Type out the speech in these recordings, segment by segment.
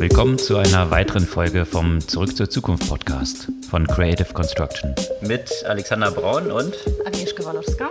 Willkommen zu einer weiteren Folge vom Zurück zur Zukunft Podcast von Creative Construction. Mit Alexander Braun und Agnieszka Walowska.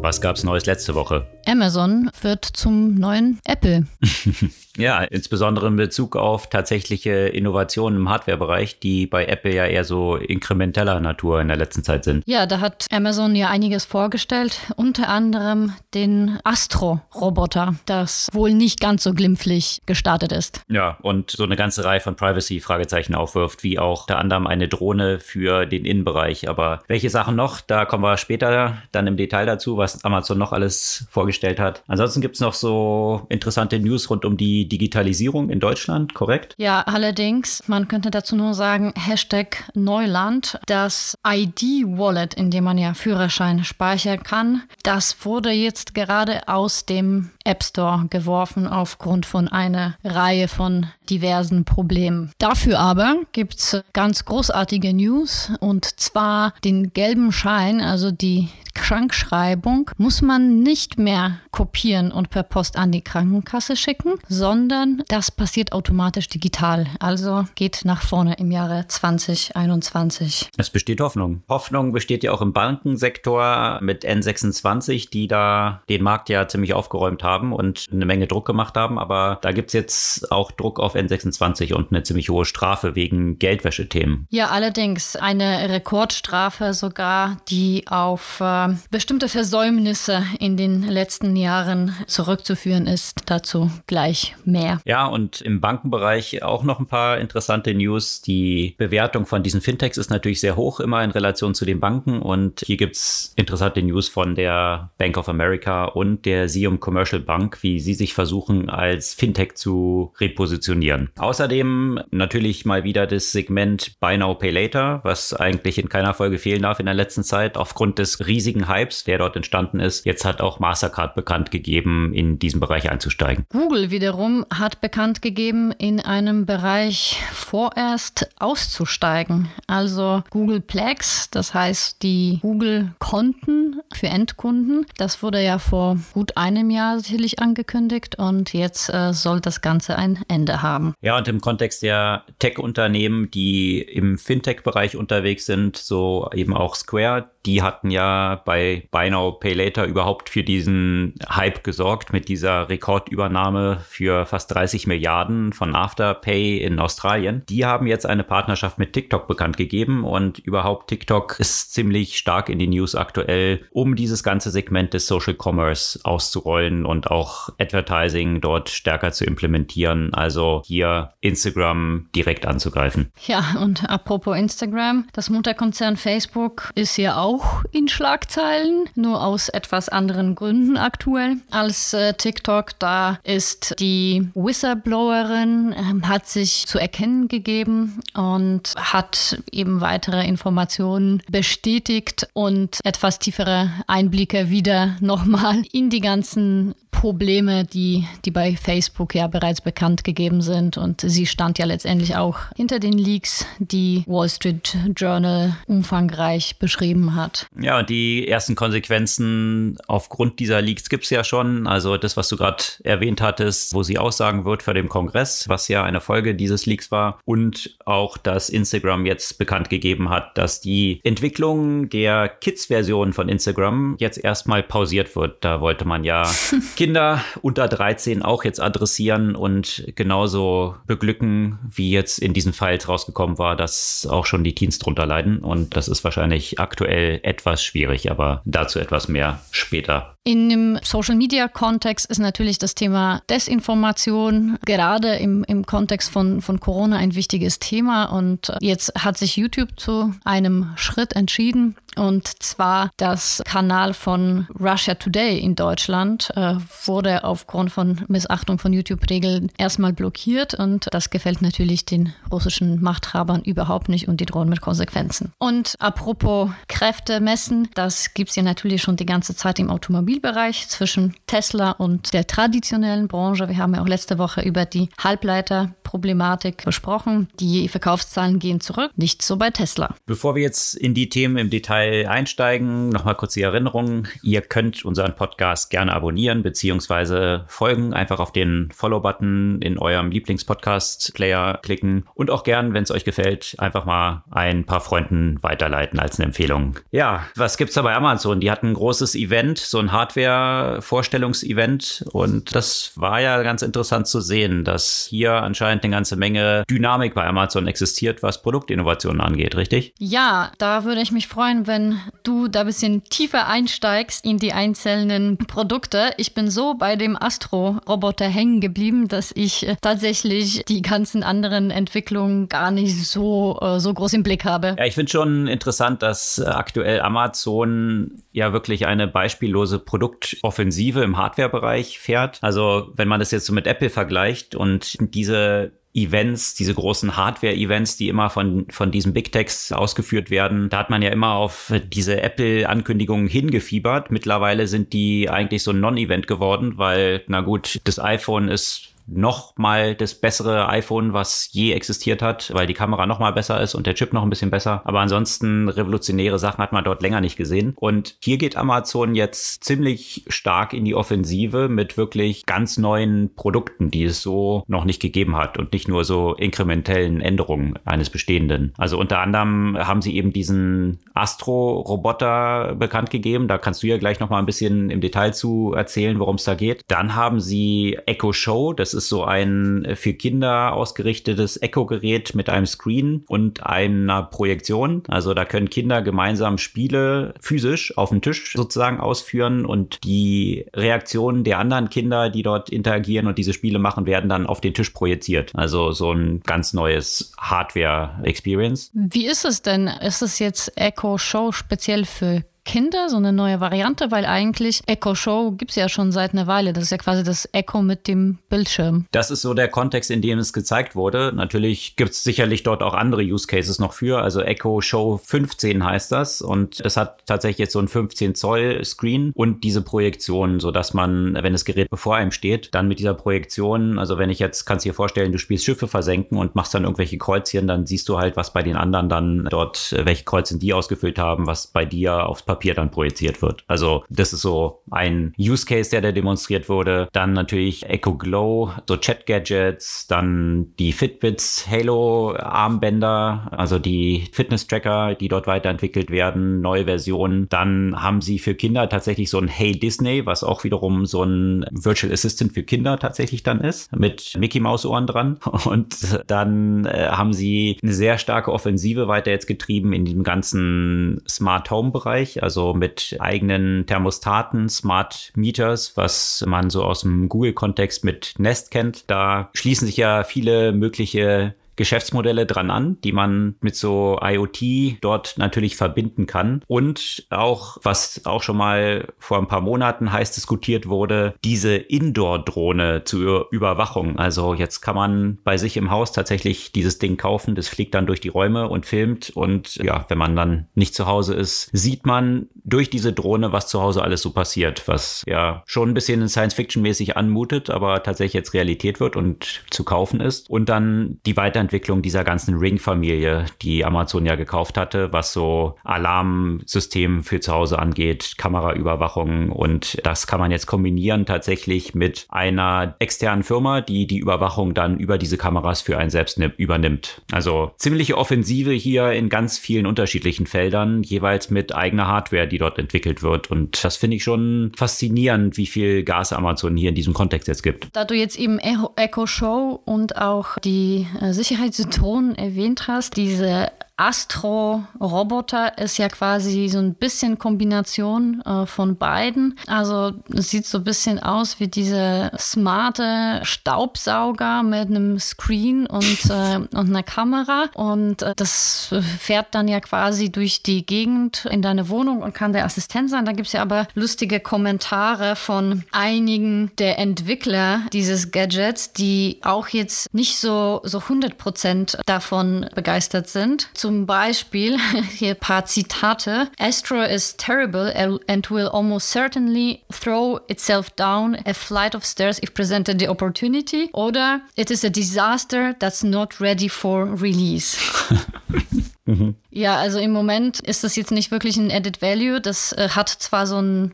Was gab's Neues letzte Woche? Amazon wird zum neuen Apple. Ja, insbesondere in Bezug auf tatsächliche Innovationen im Hardware-Bereich, die bei Apple ja eher so inkrementeller Natur in der letzten Zeit sind. Ja, da hat Amazon ja einiges vorgestellt, unter anderem den Astro-Roboter, das wohl nicht ganz so glimpflich gestartet ist. Ja, und so eine ganze Reihe von Privacy-Fragezeichen aufwirft, wie auch unter anderem eine Drohne für den Innenbereich. Aber welche Sachen noch? Da kommen wir später dann im Detail dazu, was Amazon noch alles vorgestellt hat. Ansonsten gibt es noch so interessante News rund um die Digitalisierung in Deutschland, korrekt? Ja, allerdings, man könnte dazu nur sagen, Hashtag Neuland, das ID-Wallet, in dem man ja Führerschein speichern kann, das wurde jetzt gerade aus dem App Store geworfen aufgrund von einer Reihe von diversen Problemen. Dafür aber gibt es ganz großartige News und zwar den gelben Schein, also die Krankschreibung, muss man nicht mehr kopieren und per Post an die Krankenkasse schicken, sondern das passiert automatisch digital. Also geht nach vorne im Jahre 2021. Es besteht Hoffnung. Hoffnung besteht ja auch im Bankensektor mit N26, die da den Markt ja ziemlich aufgeräumt haben und eine Menge Druck gemacht haben. Aber da gibt es jetzt auch Druck auf N26 und eine ziemlich hohe Strafe wegen Geldwäschethemen. Ja, allerdings eine Rekordstrafe sogar, die auf äh, bestimmte Versäumnisse in den letzten Jahren zurückzuführen ist. Dazu gleich mehr. Ja, und im Bankenbereich auch noch ein paar interessante News. Die Bewertung von diesen Fintechs ist natürlich sehr hoch, immer in Relation zu den Banken. Und hier gibt es interessante News von der Bank of America und der Sium Commercial Bank, wie sie sich versuchen, als Fintech zu repositionieren. Außerdem natürlich mal wieder das Segment Buy Now Pay Later, was eigentlich in keiner Folge fehlen darf in der letzten Zeit, aufgrund des riesigen Hypes, der dort entstanden ist. Jetzt hat auch Mastercard bekannt gegeben, in diesen Bereich einzusteigen. Google wiederum hat bekannt gegeben, in einem Bereich vorerst auszusteigen. Also Google Plex, das heißt die Google-Konten für Endkunden. Das wurde ja vor gut einem Jahr sicherlich angekündigt und jetzt äh, soll das Ganze ein Ende haben. Ja, und im Kontext der Tech-Unternehmen, die im Fintech-Bereich unterwegs sind, so eben auch Square, die hatten ja bei Buy Now Pay Later überhaupt für diesen Hype gesorgt mit dieser Rekordübernahme für fast 30 Milliarden von Afterpay in Australien. Die haben jetzt eine Partnerschaft mit TikTok bekannt gegeben und überhaupt TikTok ist ziemlich stark in die News aktuell, um dieses ganze Segment des Social Commerce auszurollen und auch Advertising dort stärker zu implementieren. Also hier Instagram direkt anzugreifen. Ja, und apropos Instagram, das Mutterkonzern Facebook ist ja auch in Schlagzeilen, nur aus etwas anderen Gründen aktuell als äh, TikTok. Da ist die Whistleblowerin, äh, hat sich zu erkennen gegeben und hat eben weitere Informationen bestätigt und etwas tiefere Einblicke wieder nochmal in die ganzen Probleme, die, die bei Facebook ja bereits bekannt gegeben sind. Und sie stand ja letztendlich auch hinter den Leaks, die Wall Street Journal umfangreich beschrieben hat. Ja, und die ersten Konsequenzen aufgrund dieser Leaks gibt es ja schon. Also das, was du gerade erwähnt hattest, wo sie aussagen wird vor dem Kongress, was ja eine Folge dieses Leaks war. Und auch, dass Instagram jetzt bekannt gegeben hat, dass die Entwicklung der Kids-Version von Instagram jetzt erstmal pausiert wird. Da wollte man ja Kinder unter 13 auch jetzt adressieren und genauso beglücken, wie jetzt in diesem Fall rausgekommen war, dass auch schon die Teens drunter leiden. Und das ist wahrscheinlich aktuell etwas schwierig, aber dazu etwas mehr später. In dem Social-Media-Kontext ist natürlich das Thema Desinformation gerade im, im Kontext von, von Corona ein wichtiges Thema. Und jetzt hat sich YouTube zu einem Schritt entschieden. Und zwar das Kanal von Russia Today in Deutschland äh, wurde aufgrund von Missachtung von YouTube-Regeln erstmal blockiert. Und das gefällt natürlich den russischen Machthabern überhaupt nicht und die drohen mit Konsequenzen. Und apropos Kräfte messen, das gibt es ja natürlich schon die ganze Zeit im Automobil. Automobilbereich zwischen Tesla und der traditionellen Branche. Wir haben ja auch letzte Woche über die Halbleiterproblematik besprochen. Die Verkaufszahlen gehen zurück, nicht so bei Tesla. Bevor wir jetzt in die Themen im Detail einsteigen, nochmal kurz die Erinnerung. Ihr könnt unseren Podcast gerne abonnieren bzw. folgen. Einfach auf den Follow-Button in eurem Lieblingspodcast-Player klicken und auch gern, wenn es euch gefällt, einfach mal ein paar Freunden weiterleiten als eine Empfehlung. Ja, was gibt's da bei Amazon? Die hatten ein großes Event, so ein Hardware-Vorstellungsevent und das war ja ganz interessant zu sehen, dass hier anscheinend eine ganze Menge Dynamik bei Amazon existiert, was Produktinnovationen angeht, richtig? Ja, da würde ich mich freuen, wenn du da ein bisschen tiefer einsteigst in die einzelnen Produkte. Ich bin so bei dem Astro-Roboter hängen geblieben, dass ich äh, tatsächlich die ganzen anderen Entwicklungen gar nicht so, äh, so groß im Blick habe. Ja, ich finde schon interessant, dass äh, aktuell Amazon ja wirklich eine beispiellose Produktoffensive im Hardware-Bereich fährt. Also wenn man das jetzt so mit Apple vergleicht und diese Events, diese großen Hardware-Events, die immer von, von diesen Big Techs ausgeführt werden. Da hat man ja immer auf diese Apple-Ankündigungen hingefiebert. Mittlerweile sind die eigentlich so ein Non-Event geworden, weil, na gut, das iPhone ist noch mal das bessere iPhone, was je existiert hat, weil die Kamera noch mal besser ist und der Chip noch ein bisschen besser. Aber ansonsten revolutionäre Sachen hat man dort länger nicht gesehen. Und hier geht Amazon jetzt ziemlich stark in die Offensive mit wirklich ganz neuen Produkten, die es so noch nicht gegeben hat und nicht nur so inkrementellen Änderungen eines bestehenden. Also unter anderem haben sie eben diesen Astro-Roboter bekannt gegeben. Da kannst du ja gleich noch mal ein bisschen im Detail zu erzählen, worum es da geht. Dann haben sie Echo Show. Das ist so ein äh, für Kinder ausgerichtetes Echo-Gerät mit einem Screen und einer Projektion. Also da können Kinder gemeinsam Spiele physisch auf dem Tisch sozusagen ausführen und die Reaktionen der anderen Kinder, die dort interagieren und diese Spiele machen, werden dann auf den Tisch projiziert. Also so ein ganz neues Hardware-Experience. Wie ist es denn? Ist es jetzt Echo Show speziell für Kinder, so eine neue Variante, weil eigentlich Echo Show gibt es ja schon seit einer Weile. Das ist ja quasi das Echo mit dem Bildschirm. Das ist so der Kontext, in dem es gezeigt wurde. Natürlich gibt es sicherlich dort auch andere Use Cases noch für. Also Echo Show 15 heißt das und das hat tatsächlich jetzt so ein 15 Zoll Screen und diese Projektion, sodass man, wenn das Gerät bevor einem steht, dann mit dieser Projektion, also wenn ich jetzt, kannst dir vorstellen, du spielst Schiffe versenken und machst dann irgendwelche Kreuzchen, dann siehst du halt, was bei den anderen dann dort, welche Kreuzchen die ausgefüllt haben, was bei dir aufs Papier dann projiziert wird. Also das ist so ein Use Case, der da demonstriert wurde. Dann natürlich Echo Glow, so Chat-Gadgets, dann die Fitbits Halo-Armbänder, also die Fitness-Tracker, die dort weiterentwickelt werden, neue Versionen. Dann haben sie für Kinder tatsächlich so ein Hey Disney, was auch wiederum so ein Virtual Assistant für Kinder tatsächlich dann ist, mit Mickey Maus Ohren dran. Und dann äh, haben sie eine sehr starke Offensive weiter jetzt getrieben in dem ganzen Smart Home Bereich, also mit eigenen Thermostaten, Smart Meters, was man so aus dem Google-Kontext mit Nest kennt. Da schließen sich ja viele mögliche Geschäftsmodelle dran an, die man mit so IoT dort natürlich verbinden kann. Und auch, was auch schon mal vor ein paar Monaten heiß diskutiert wurde, diese Indoor-Drohne zur Überwachung. Also jetzt kann man bei sich im Haus tatsächlich dieses Ding kaufen, das fliegt dann durch die Räume und filmt. Und ja, wenn man dann nicht zu Hause ist, sieht man durch diese Drohne, was zu Hause alles so passiert, was ja schon ein bisschen Science-Fiction-mäßig anmutet, aber tatsächlich jetzt Realität wird und zu kaufen ist. Und dann die Weiterentwicklung Weiterentwicklung dieser ganzen Ring-Familie, die Amazon ja gekauft hatte, was so Alarmsystem für zu Hause angeht, Kameraüberwachung und das kann man jetzt kombinieren tatsächlich mit einer externen Firma, die die Überwachung dann über diese Kameras für einen selbst übernimmt. Also ziemliche Offensive hier in ganz vielen unterschiedlichen Feldern, jeweils mit eigener Hardware, die dort entwickelt wird und das finde ich schon faszinierend, wie viel Gas Amazon hier in diesem Kontext jetzt gibt. Da du jetzt eben Echo Show und auch die äh, Sicherheit Sicherheitston erwähnt hast, diese Astro-Roboter ist ja quasi so ein bisschen Kombination äh, von beiden. Also es sieht so ein bisschen aus wie diese smarte Staubsauger mit einem Screen und, äh, und einer Kamera. Und äh, das fährt dann ja quasi durch die Gegend in deine Wohnung und kann der Assistent sein. Da gibt es ja aber lustige Kommentare von einigen der Entwickler dieses Gadgets, die auch jetzt nicht so, so 100% davon begeistert sind. Zum zum Beispiel, hier ein paar Zitate. Astro is terrible and will almost certainly throw itself down a flight of stairs if presented the opportunity. Oder it is a disaster that's not ready for release. Mhm. Ja, also im Moment ist das jetzt nicht wirklich ein Added Value. Das äh, hat zwar so ein, mhm.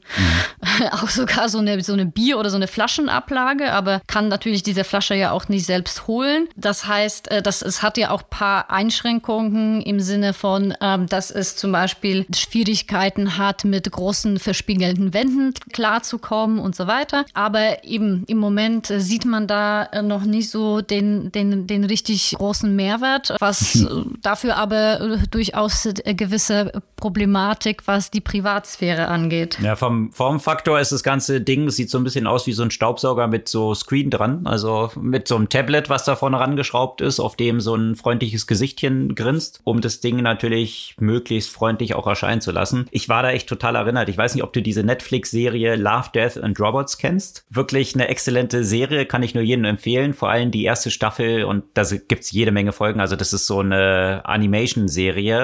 auch sogar so eine, so eine Bier- oder so eine Flaschenablage, aber kann natürlich diese Flasche ja auch nicht selbst holen. Das heißt, äh, das, es hat ja auch ein paar Einschränkungen im Sinne von, ähm, dass es zum Beispiel Schwierigkeiten hat, mit großen verspiegelten Wänden klarzukommen und so weiter. Aber eben im Moment äh, sieht man da äh, noch nicht so den, den, den richtig großen Mehrwert, was äh, dafür aber äh, durch durchaus eine gewisse Problematik, was die Privatsphäre angeht. Ja, vom Formfaktor ist das ganze Ding, sieht so ein bisschen aus wie so ein Staubsauger mit so Screen dran, also mit so einem Tablet, was da vorne rangeschraubt ist, auf dem so ein freundliches Gesichtchen grinst, um das Ding natürlich möglichst freundlich auch erscheinen zu lassen. Ich war da echt total erinnert. Ich weiß nicht, ob du diese Netflix-Serie Love, Death and Robots kennst. Wirklich eine exzellente Serie, kann ich nur jedem empfehlen. Vor allem die erste Staffel und da gibt es jede Menge Folgen. Also das ist so eine Animation-Serie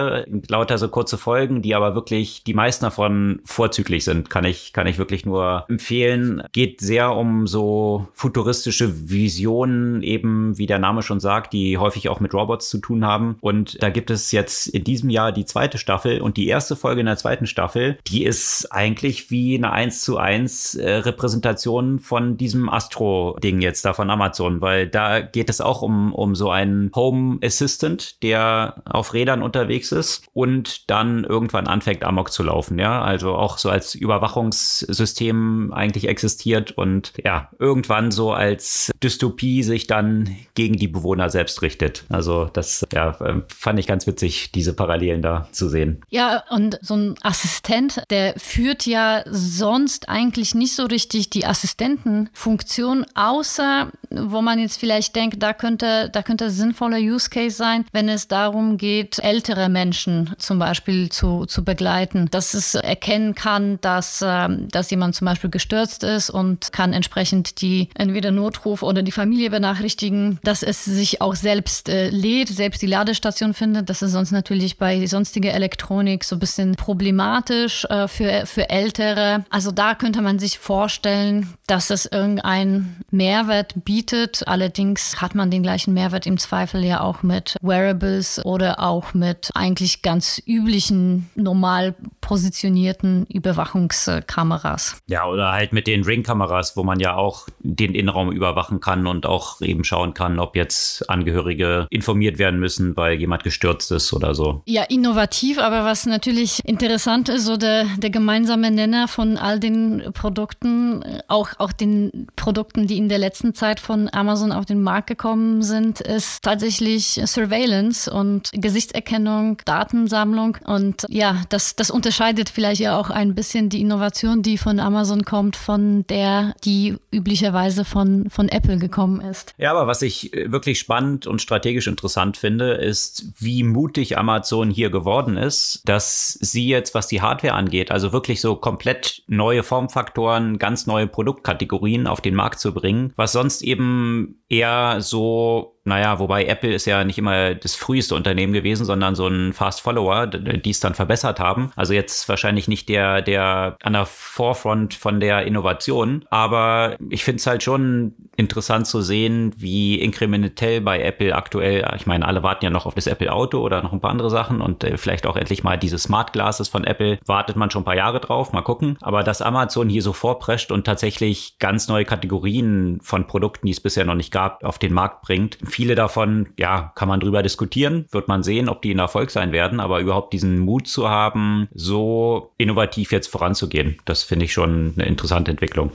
lauter so kurze Folgen, die aber wirklich die meisten davon vorzüglich sind, kann ich, kann ich wirklich nur empfehlen. Geht sehr um so futuristische Visionen, eben wie der Name schon sagt, die häufig auch mit Robots zu tun haben. Und da gibt es jetzt in diesem Jahr die zweite Staffel und die erste Folge in der zweiten Staffel, die ist eigentlich wie eine 1 zu 1 äh, Repräsentation von diesem Astro-Ding jetzt da von Amazon, weil da geht es auch um, um so einen Home Assistant, der auf Rädern unterwegs unterwegs ist und dann irgendwann anfängt Amok zu laufen, ja, also auch so als Überwachungssystem eigentlich existiert und ja, irgendwann so als Dystopie sich dann gegen die Bewohner selbst richtet. Also das ja, ähm, fand ich ganz witzig, diese Parallelen da zu sehen. Ja, und so ein Assistent, der führt ja sonst eigentlich nicht so richtig die Assistentenfunktion, außer wo man jetzt vielleicht denkt, da könnte, da könnte sinnvoller Use Case sein, wenn es darum geht, ältere Menschen zum Beispiel zu, zu begleiten, dass es erkennen kann, dass, äh, dass jemand zum Beispiel gestürzt ist und kann entsprechend die entweder Notruf oder die Familie benachrichtigen, dass es sich auch selbst äh, lädt, selbst die Ladestation findet. Das ist sonst natürlich bei sonstiger Elektronik so ein bisschen problematisch äh, für, für Ältere. Also da könnte man sich vorstellen, dass es irgendeinen Mehrwert bietet. Allerdings hat man den gleichen Mehrwert im Zweifel ja auch mit Wearables oder auch mit eigentlich ganz üblichen, normal positionierten Überwachungskameras. Ja, oder halt mit den Ring-Kameras, wo man ja auch den Innenraum überwachen kann und auch eben schauen kann, ob jetzt Angehörige informiert werden müssen, weil jemand gestürzt ist oder so. Ja, innovativ, aber was natürlich interessant ist, so der, der gemeinsame Nenner von all den Produkten, auch, auch den Produkten, die in der letzten Zeit von Amazon auf den Markt gekommen sind, ist tatsächlich Surveillance und Gesichtserkennung Datensammlung. Und ja, das, das unterscheidet vielleicht ja auch ein bisschen die Innovation, die von Amazon kommt, von der, die üblicherweise von, von Apple gekommen ist. Ja, aber was ich äh, wirklich spannend und strategisch interessant finde, ist, wie mutig Amazon hier geworden ist, dass sie jetzt, was die Hardware angeht, also wirklich so komplett neue Formfaktoren, ganz neue Produktkategorien auf den Markt zu bringen, was sonst eben eher so naja, wobei Apple ist ja nicht immer das früheste Unternehmen gewesen, sondern so ein Fast Follower, die es dann verbessert haben. Also jetzt wahrscheinlich nicht der, der an der Forefront von der Innovation. Aber ich finde es halt schon interessant zu sehen, wie inkrementell bei Apple aktuell, ich meine, alle warten ja noch auf das Apple Auto oder noch ein paar andere Sachen und äh, vielleicht auch endlich mal diese Smart Glasses von Apple. Wartet man schon ein paar Jahre drauf, mal gucken. Aber dass Amazon hier so vorprescht und tatsächlich ganz neue Kategorien von Produkten, die es bisher noch nicht gab, auf den Markt bringt, Viele davon, ja, kann man drüber diskutieren, wird man sehen, ob die ein Erfolg sein werden, aber überhaupt diesen Mut zu haben, so innovativ jetzt voranzugehen, das finde ich schon eine interessante Entwicklung.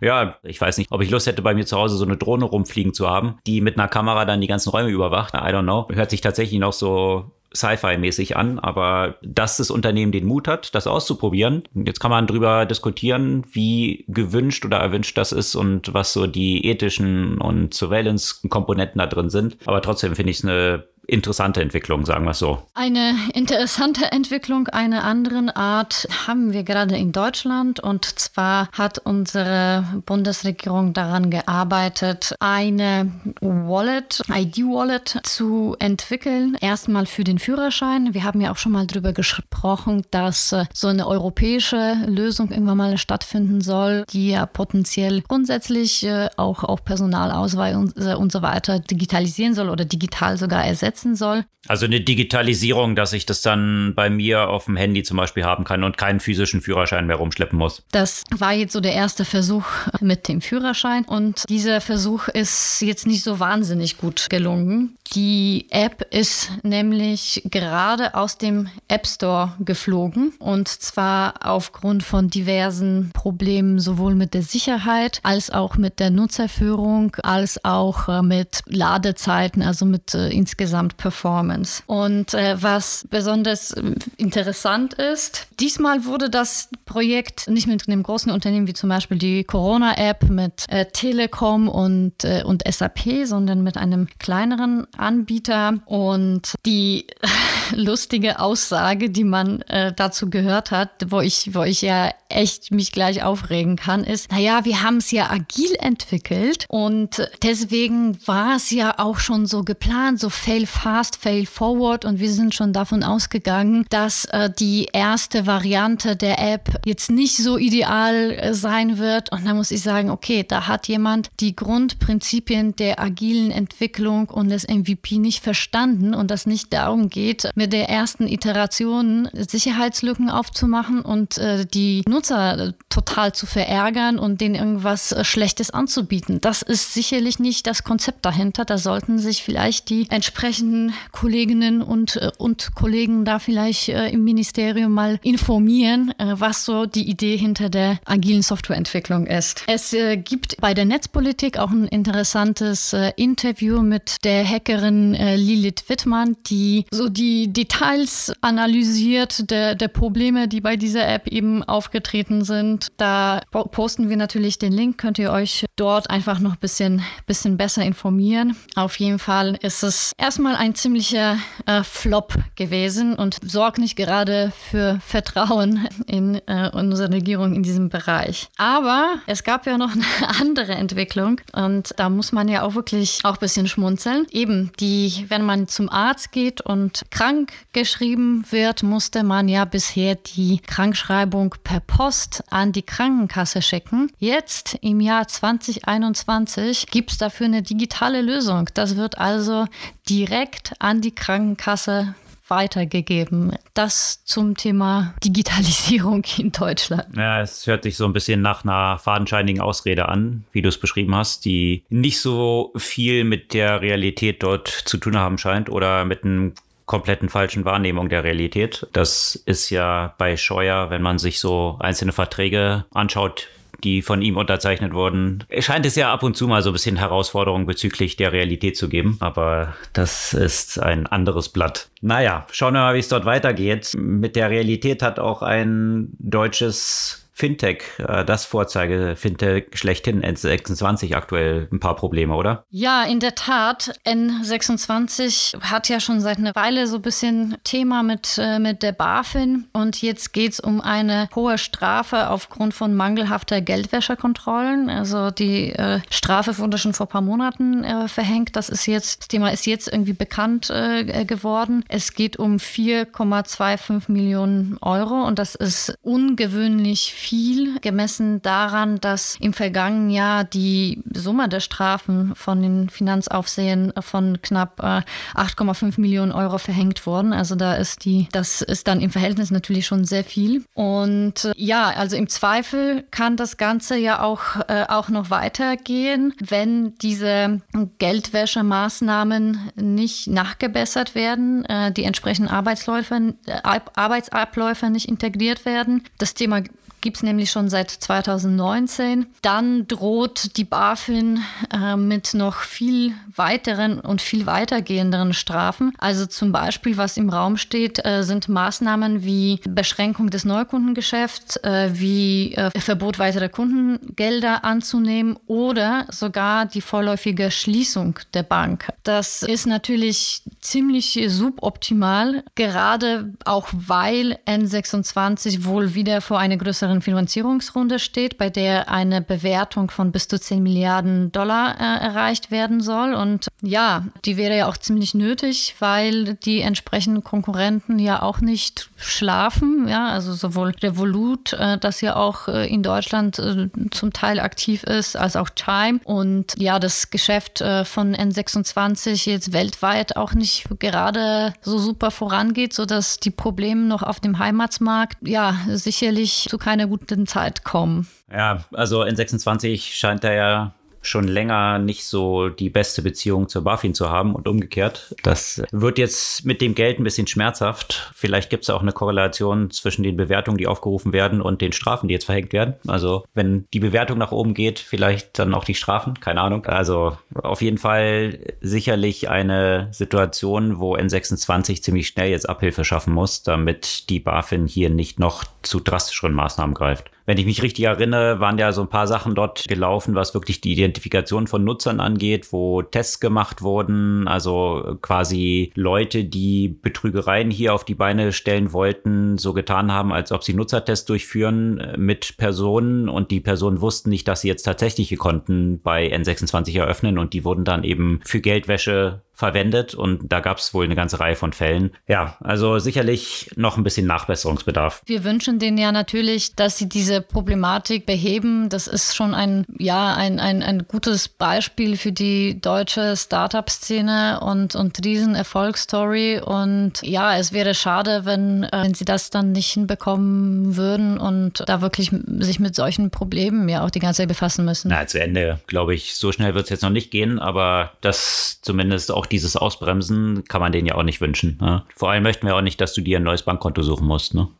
Ja, ich weiß nicht, ob ich Lust hätte, bei mir zu Hause so eine Drohne rumfliegen zu haben, die mit einer Kamera dann die ganzen Räume überwacht. I don't know. Hört sich tatsächlich noch so Sci-Fi-mäßig an, aber dass das Unternehmen den Mut hat, das auszuprobieren. Jetzt kann man drüber diskutieren, wie gewünscht oder erwünscht das ist und was so die ethischen und Surveillance-Komponenten da drin sind. Aber trotzdem finde ich es eine interessante Entwicklung, sagen wir es so. Eine interessante Entwicklung einer anderen Art haben wir gerade in Deutschland. Und zwar hat unsere Bundesregierung daran gearbeitet, eine Wallet, ID-Wallet zu entwickeln. Erstmal für den Führerschein. Wir haben ja auch schon mal darüber gesprochen, dass äh, so eine europäische Lösung irgendwann mal stattfinden soll, die ja potenziell grundsätzlich äh, auch auf Personalausweis und, äh, und so weiter digitalisieren soll oder digital sogar ersetzen soll. Also eine Digitalisierung, dass ich das dann bei mir auf dem Handy zum Beispiel haben kann und keinen physischen Führerschein mehr rumschleppen muss. Das war jetzt so der erste Versuch mit dem Führerschein und dieser Versuch ist jetzt nicht so wahnsinnig gut gelungen. Die App ist nämlich gerade aus dem App Store geflogen und zwar aufgrund von diversen Problemen sowohl mit der Sicherheit als auch mit der Nutzerführung als auch äh, mit Ladezeiten, also mit äh, insgesamt Performance. Und äh, was besonders äh, interessant ist, diesmal wurde das Projekt nicht mit einem großen Unternehmen wie zum Beispiel die Corona-App mit äh, Telekom und, äh, und SAP, sondern mit einem kleineren Anbieter. Und die lustige Aussage, die man äh, dazu gehört hat, wo ich, wo ich ja echt mich gleich aufregen kann, ist, naja, wir haben es ja agil entwickelt und deswegen war es ja auch schon so geplant, so fail fast, fail forward und wir sind schon davon ausgegangen, dass äh, die erste Variante der App jetzt nicht so ideal äh, sein wird und da muss ich sagen, okay, da hat jemand die Grundprinzipien der agilen Entwicklung und des MVP nicht verstanden und das nicht darum geht, mit der ersten Iteration Sicherheitslücken aufzumachen und äh, die Nutzer total zu verärgern und denen irgendwas äh, Schlechtes anzubieten. Das ist sicherlich nicht das Konzept dahinter. Da sollten sich vielleicht die entsprechenden Kolleginnen und, äh, und Kollegen da vielleicht äh, im Ministerium mal informieren, äh, was so die Idee hinter der agilen Softwareentwicklung ist. Es gibt bei der Netzpolitik auch ein interessantes Interview mit der Hackerin Lilith Wittmann, die so die Details analysiert der, der Probleme, die bei dieser App eben aufgetreten sind. Da posten wir natürlich den Link, könnt ihr euch dort einfach noch ein bisschen, bisschen besser informieren. Auf jeden Fall ist es erstmal ein ziemlicher äh, Flop gewesen und sorgt nicht gerade für Vertrauen in äh, unsere Regierung in diesem Bereich. Aber es gab ja noch eine andere Entwicklung und da muss man ja auch wirklich auch ein bisschen schmunzeln. Eben die, wenn man zum Arzt geht und krank geschrieben wird, musste man ja bisher die Krankschreibung per Post an die Krankenkasse schicken. Jetzt im Jahr 2021 gibt es dafür eine digitale Lösung. Das wird also direkt an die Krankenkasse weitergegeben. Das zum Thema Digitalisierung in Deutschland. Ja, es hört sich so ein bisschen nach einer fadenscheinigen Ausrede an, wie du es beschrieben hast, die nicht so viel mit der Realität dort zu tun haben scheint oder mit einem kompletten falschen Wahrnehmung der Realität. Das ist ja bei Scheuer, wenn man sich so einzelne Verträge anschaut, die von ihm unterzeichnet wurden, scheint es ja ab und zu mal so ein bisschen Herausforderungen bezüglich der Realität zu geben. Aber das ist ein anderes Blatt. Naja, schauen wir mal, wie es dort weitergeht. Mit der Realität hat auch ein deutsches Fintech, äh, das Vorzeige-Fintech schlechthin, N26 aktuell ein paar Probleme, oder? Ja, in der Tat. N26 hat ja schon seit einer Weile so ein bisschen Thema mit, äh, mit der BaFin und jetzt geht es um eine hohe Strafe aufgrund von mangelhafter Geldwäschekontrollen. Also die äh, Strafe wurde schon vor ein paar Monaten äh, verhängt. Das ist jetzt, das Thema ist jetzt irgendwie bekannt äh, geworden. Es geht um 4,25 Millionen Euro und das ist ungewöhnlich viel viel, gemessen daran, dass im vergangenen Jahr die Summe der Strafen von den Finanzaufsehen von knapp äh, 8,5 Millionen Euro verhängt wurden. Also da ist die, das ist dann im Verhältnis natürlich schon sehr viel. Und äh, ja, also im Zweifel kann das Ganze ja auch, äh, auch noch weitergehen, wenn diese Geldwäschemaßnahmen nicht nachgebessert werden, äh, die entsprechenden Arbeitsläufe, äh, Arbeitsabläufe nicht integriert werden. Das Thema gibt es nämlich schon seit 2019. Dann droht die BaFin äh, mit noch viel weiteren und viel weitergehenderen Strafen. Also zum Beispiel, was im Raum steht, äh, sind Maßnahmen wie Beschränkung des Neukundengeschäfts, äh, wie äh, Verbot weiterer Kundengelder anzunehmen oder sogar die vorläufige Schließung der Bank. Das ist natürlich ziemlich suboptimal, gerade auch weil N26 wohl wieder vor einer größeren Finanzierungsrunde steht, bei der eine Bewertung von bis zu 10 Milliarden Dollar erreicht werden soll. Und ja, die wäre ja auch ziemlich nötig, weil die entsprechenden Konkurrenten ja auch nicht schlafen. Ja, also sowohl Revolut, äh, das ja auch äh, in Deutschland äh, zum Teil aktiv ist, als auch Chime. Und ja, das Geschäft äh, von N26 jetzt weltweit auch nicht gerade so super vorangeht, sodass die Probleme noch auf dem Heimatsmarkt ja sicherlich zu keiner guten Zeit kommen. Ja, also N26 scheint da ja schon länger nicht so die beste Beziehung zur BaFin zu haben und umgekehrt. Das wird jetzt mit dem Geld ein bisschen schmerzhaft. Vielleicht gibt es auch eine Korrelation zwischen den Bewertungen, die aufgerufen werden und den Strafen, die jetzt verhängt werden. Also wenn die Bewertung nach oben geht, vielleicht dann auch die Strafen, keine Ahnung. Also auf jeden Fall sicherlich eine Situation, wo N26 ziemlich schnell jetzt Abhilfe schaffen muss, damit die BaFin hier nicht noch zu drastischeren Maßnahmen greift wenn ich mich richtig erinnere, waren ja so ein paar Sachen dort gelaufen, was wirklich die Identifikation von Nutzern angeht, wo Tests gemacht wurden, also quasi Leute, die Betrügereien hier auf die Beine stellen wollten, so getan haben, als ob sie Nutzertests durchführen äh, mit Personen. Und die Personen wussten nicht, dass sie jetzt tatsächliche Konten bei N26 eröffnen. Und die wurden dann eben für Geldwäsche verwendet und da gab es wohl eine ganze Reihe von Fällen. Ja, also sicherlich noch ein bisschen Nachbesserungsbedarf. Wir wünschen denen ja natürlich, dass sie diese Problematik beheben. Das ist schon ein, ja, ein, ein, ein gutes Beispiel für die deutsche Startup-Szene und, und riesen Erfolgsstory. Und ja, es wäre schade, wenn, äh, wenn sie das dann nicht hinbekommen würden und da wirklich sich mit solchen Problemen ja auch die ganze Zeit befassen müssen. Na, zu Ende, glaube ich, so schnell wird es jetzt noch nicht gehen, aber das zumindest auch auch dieses Ausbremsen kann man denen ja auch nicht wünschen. Ne? Vor allem möchten wir auch nicht, dass du dir ein neues Bankkonto suchen musst. Ne?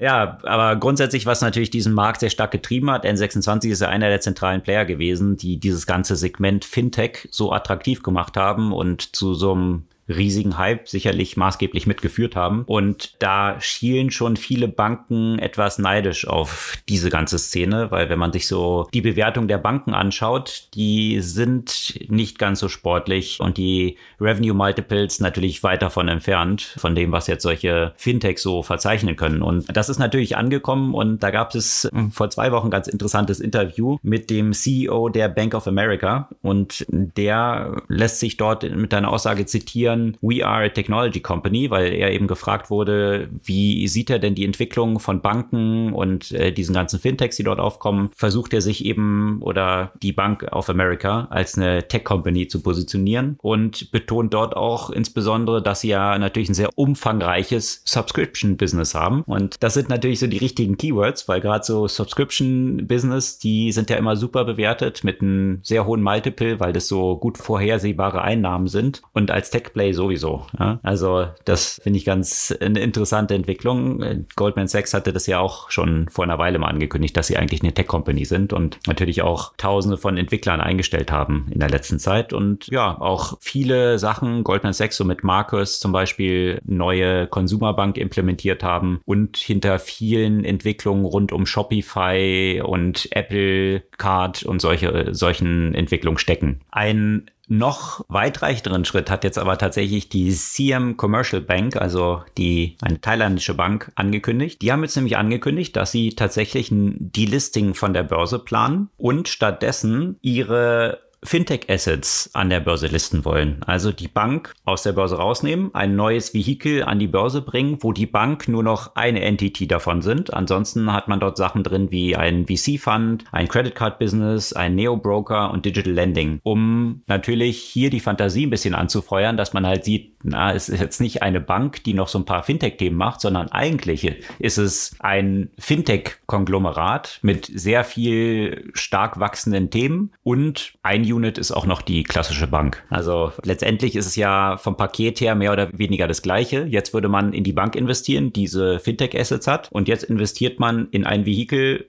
Ja, aber grundsätzlich, was natürlich diesen Markt sehr stark getrieben hat, N26 ist ja einer der zentralen Player gewesen, die dieses ganze Segment Fintech so attraktiv gemacht haben und zu so einem riesigen Hype sicherlich maßgeblich mitgeführt haben. Und da schielen schon viele Banken etwas neidisch auf diese ganze Szene, weil wenn man sich so die Bewertung der Banken anschaut, die sind nicht ganz so sportlich und die Revenue Multiples natürlich weit davon entfernt, von dem, was jetzt solche Fintechs so verzeichnen können. Und das ist natürlich angekommen und da gab es vor zwei Wochen ganz interessantes Interview mit dem CEO der Bank of America und der lässt sich dort mit einer Aussage zitieren, dann We Are a Technology Company, weil er eben gefragt wurde, wie sieht er denn die Entwicklung von Banken und äh, diesen ganzen Fintechs, die dort aufkommen, versucht er sich eben oder die Bank of America als eine Tech Company zu positionieren und betont dort auch insbesondere, dass sie ja natürlich ein sehr umfangreiches Subscription Business haben. Und das sind natürlich so die richtigen Keywords, weil gerade so Subscription Business, die sind ja immer super bewertet mit einem sehr hohen Multiple, weil das so gut vorhersehbare Einnahmen sind. Und als Tech Play sowieso. Ja? Also das finde ich ganz eine interessante Entwicklung. Goldman Sachs hatte das ja auch schon vor einer Weile mal angekündigt, dass sie eigentlich eine Tech-Company sind und natürlich auch Tausende von Entwicklern eingestellt haben in der letzten Zeit und ja, auch viele Sachen, Goldman Sachs so mit Marcus zum Beispiel neue Consumerbank implementiert haben und hinter vielen Entwicklungen rund um Shopify und Apple Card und solche, solchen Entwicklungen stecken. Ein noch weitreicheren Schritt hat jetzt aber tatsächlich die Siam Commercial Bank, also die eine thailändische Bank, angekündigt. Die haben jetzt nämlich angekündigt, dass sie tatsächlich ein Delisting von der Börse planen und stattdessen ihre Fintech-Assets an der Börse listen wollen. Also die Bank aus der Börse rausnehmen, ein neues Vehikel an die Börse bringen, wo die Bank nur noch eine Entity davon sind. Ansonsten hat man dort Sachen drin wie ein VC-Fund, ein Credit Card-Business, ein Neo-Broker und Digital Lending, um natürlich hier die Fantasie ein bisschen anzufeuern, dass man halt sieht, na, es ist jetzt nicht eine Bank, die noch so ein paar Fintech-Themen macht, sondern eigentlich ist es ein Fintech-Konglomerat mit sehr viel stark wachsenden Themen und ein Unit ist auch noch die klassische Bank. Also letztendlich ist es ja vom Paket her mehr oder weniger das gleiche. Jetzt würde man in die Bank investieren, diese Fintech-Assets hat und jetzt investiert man in ein Vehikel,